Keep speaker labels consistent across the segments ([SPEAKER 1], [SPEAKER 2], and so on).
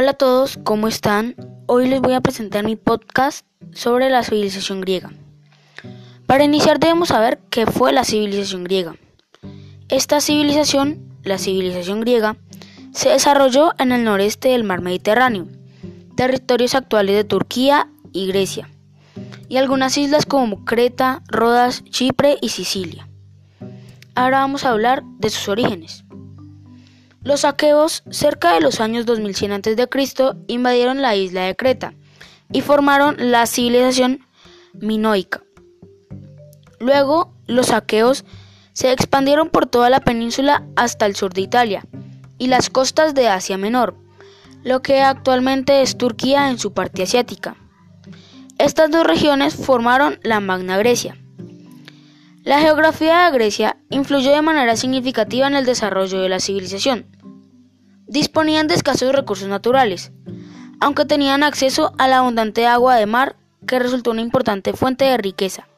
[SPEAKER 1] Hola a todos, ¿cómo están? Hoy les voy a presentar mi podcast sobre la civilización griega. Para iniciar debemos saber qué fue la civilización griega. Esta civilización, la civilización griega, se desarrolló en el noreste del mar Mediterráneo, territorios actuales de Turquía y Grecia, y algunas islas como Creta, Rodas, Chipre y Sicilia. Ahora vamos a hablar de sus orígenes. Los aqueos, cerca de los años 2100 a.C., invadieron la isla de Creta y formaron la civilización minoica. Luego, los aqueos se expandieron por toda la península hasta el sur de Italia y las costas de Asia Menor, lo que actualmente es Turquía en su parte asiática. Estas dos regiones formaron la Magna Grecia. La geografía de Grecia influyó de manera significativa en el desarrollo de la civilización. Disponían de escasos recursos naturales, aunque tenían acceso a la abundante agua de mar que resultó una importante fuente de riqueza.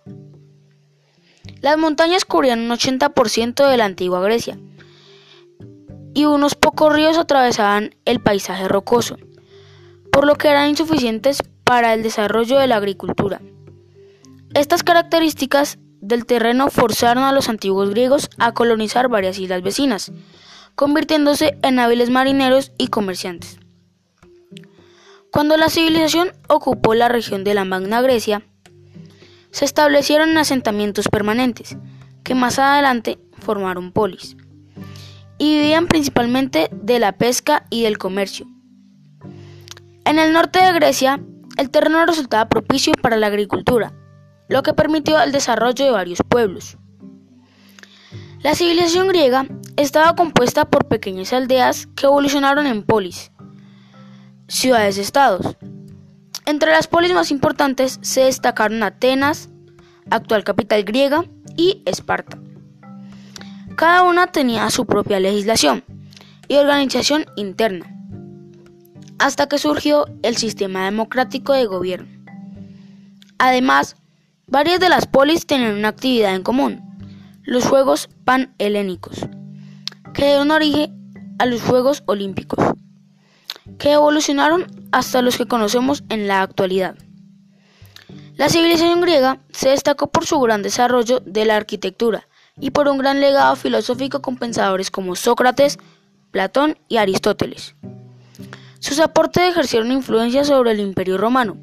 [SPEAKER 1] Las montañas cubrían un 80% de la antigua Grecia y unos pocos ríos atravesaban el paisaje rocoso, por lo que eran insuficientes para el desarrollo de la agricultura. Estas características del terreno forzaron a los antiguos griegos a colonizar varias islas vecinas, convirtiéndose en hábiles marineros y comerciantes. Cuando la civilización ocupó la región de la Magna Grecia, se establecieron asentamientos permanentes, que más adelante formaron polis, y vivían principalmente de la pesca y del comercio. En el norte de Grecia, el terreno resultaba propicio para la agricultura, lo que permitió el desarrollo de varios pueblos. La civilización griega estaba compuesta por pequeñas aldeas que evolucionaron en polis, ciudades-estados. Entre las polis más importantes se destacaron Atenas, actual capital griega, y Esparta. Cada una tenía su propia legislación y organización interna, hasta que surgió el sistema democrático de gobierno. Además, Varias de las polis tienen una actividad en común, los Juegos Panhelénicos, que dieron origen a los Juegos Olímpicos, que evolucionaron hasta los que conocemos en la actualidad. La civilización griega se destacó por su gran desarrollo de la arquitectura y por un gran legado filosófico con pensadores como Sócrates, Platón y Aristóteles. Sus aportes ejercieron influencia sobre el Imperio romano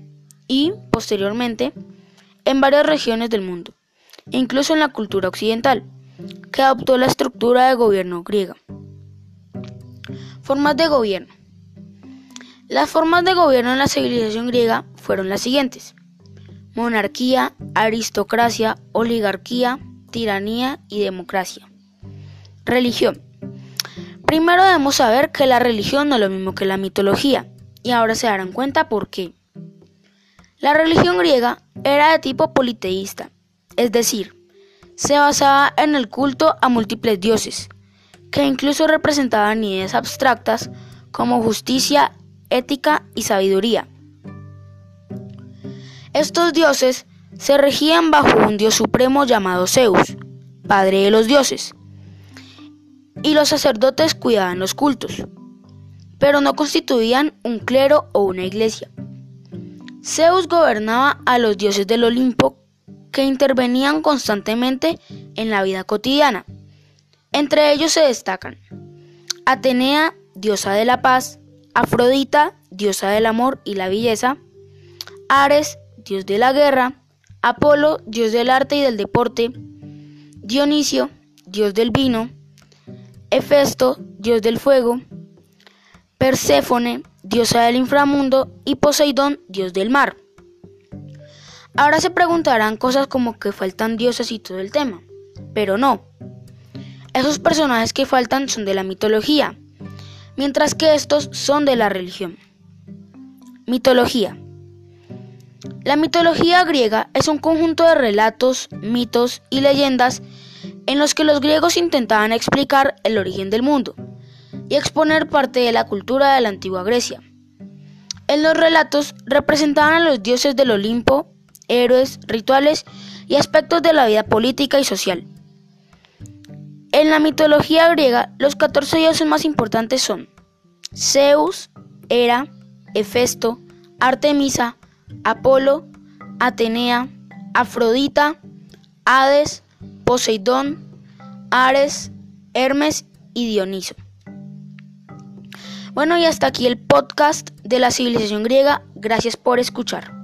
[SPEAKER 1] y, posteriormente, en varias regiones del mundo, incluso en la cultura occidental, que adoptó la estructura de gobierno griega. Formas de gobierno. Las formas de gobierno en la civilización griega fueron las siguientes. Monarquía, aristocracia, oligarquía, tiranía y democracia. Religión. Primero debemos saber que la religión no es lo mismo que la mitología, y ahora se darán cuenta por qué. La religión griega era de tipo politeísta, es decir, se basaba en el culto a múltiples dioses, que incluso representaban ideas abstractas como justicia, ética y sabiduría. Estos dioses se regían bajo un dios supremo llamado Zeus, padre de los dioses, y los sacerdotes cuidaban los cultos, pero no constituían un clero o una iglesia. Zeus gobernaba a los dioses del Olimpo que intervenían constantemente en la vida cotidiana. Entre ellos se destacan Atenea, diosa de la paz, Afrodita, diosa del amor y la belleza, Ares, dios de la guerra, Apolo, dios del arte y del deporte, Dionisio, dios del vino, Hefesto, dios del fuego, Perséfone, diosa del inframundo, y Poseidón, dios del mar. Ahora se preguntarán cosas como que faltan dioses y todo el tema, pero no. Esos personajes que faltan son de la mitología, mientras que estos son de la religión. Mitología. La mitología griega es un conjunto de relatos, mitos y leyendas en los que los griegos intentaban explicar el origen del mundo y exponer parte de la cultura de la antigua Grecia. En los relatos representaban a los dioses del Olimpo, héroes, rituales y aspectos de la vida política y social. En la mitología griega, los 14 dioses más importantes son Zeus, Hera, Hefesto, Artemisa, Apolo, Atenea, Afrodita, Hades, Poseidón, Ares, Hermes y Dioniso. Bueno, y hasta aquí el podcast de la civilización griega. Gracias por escuchar.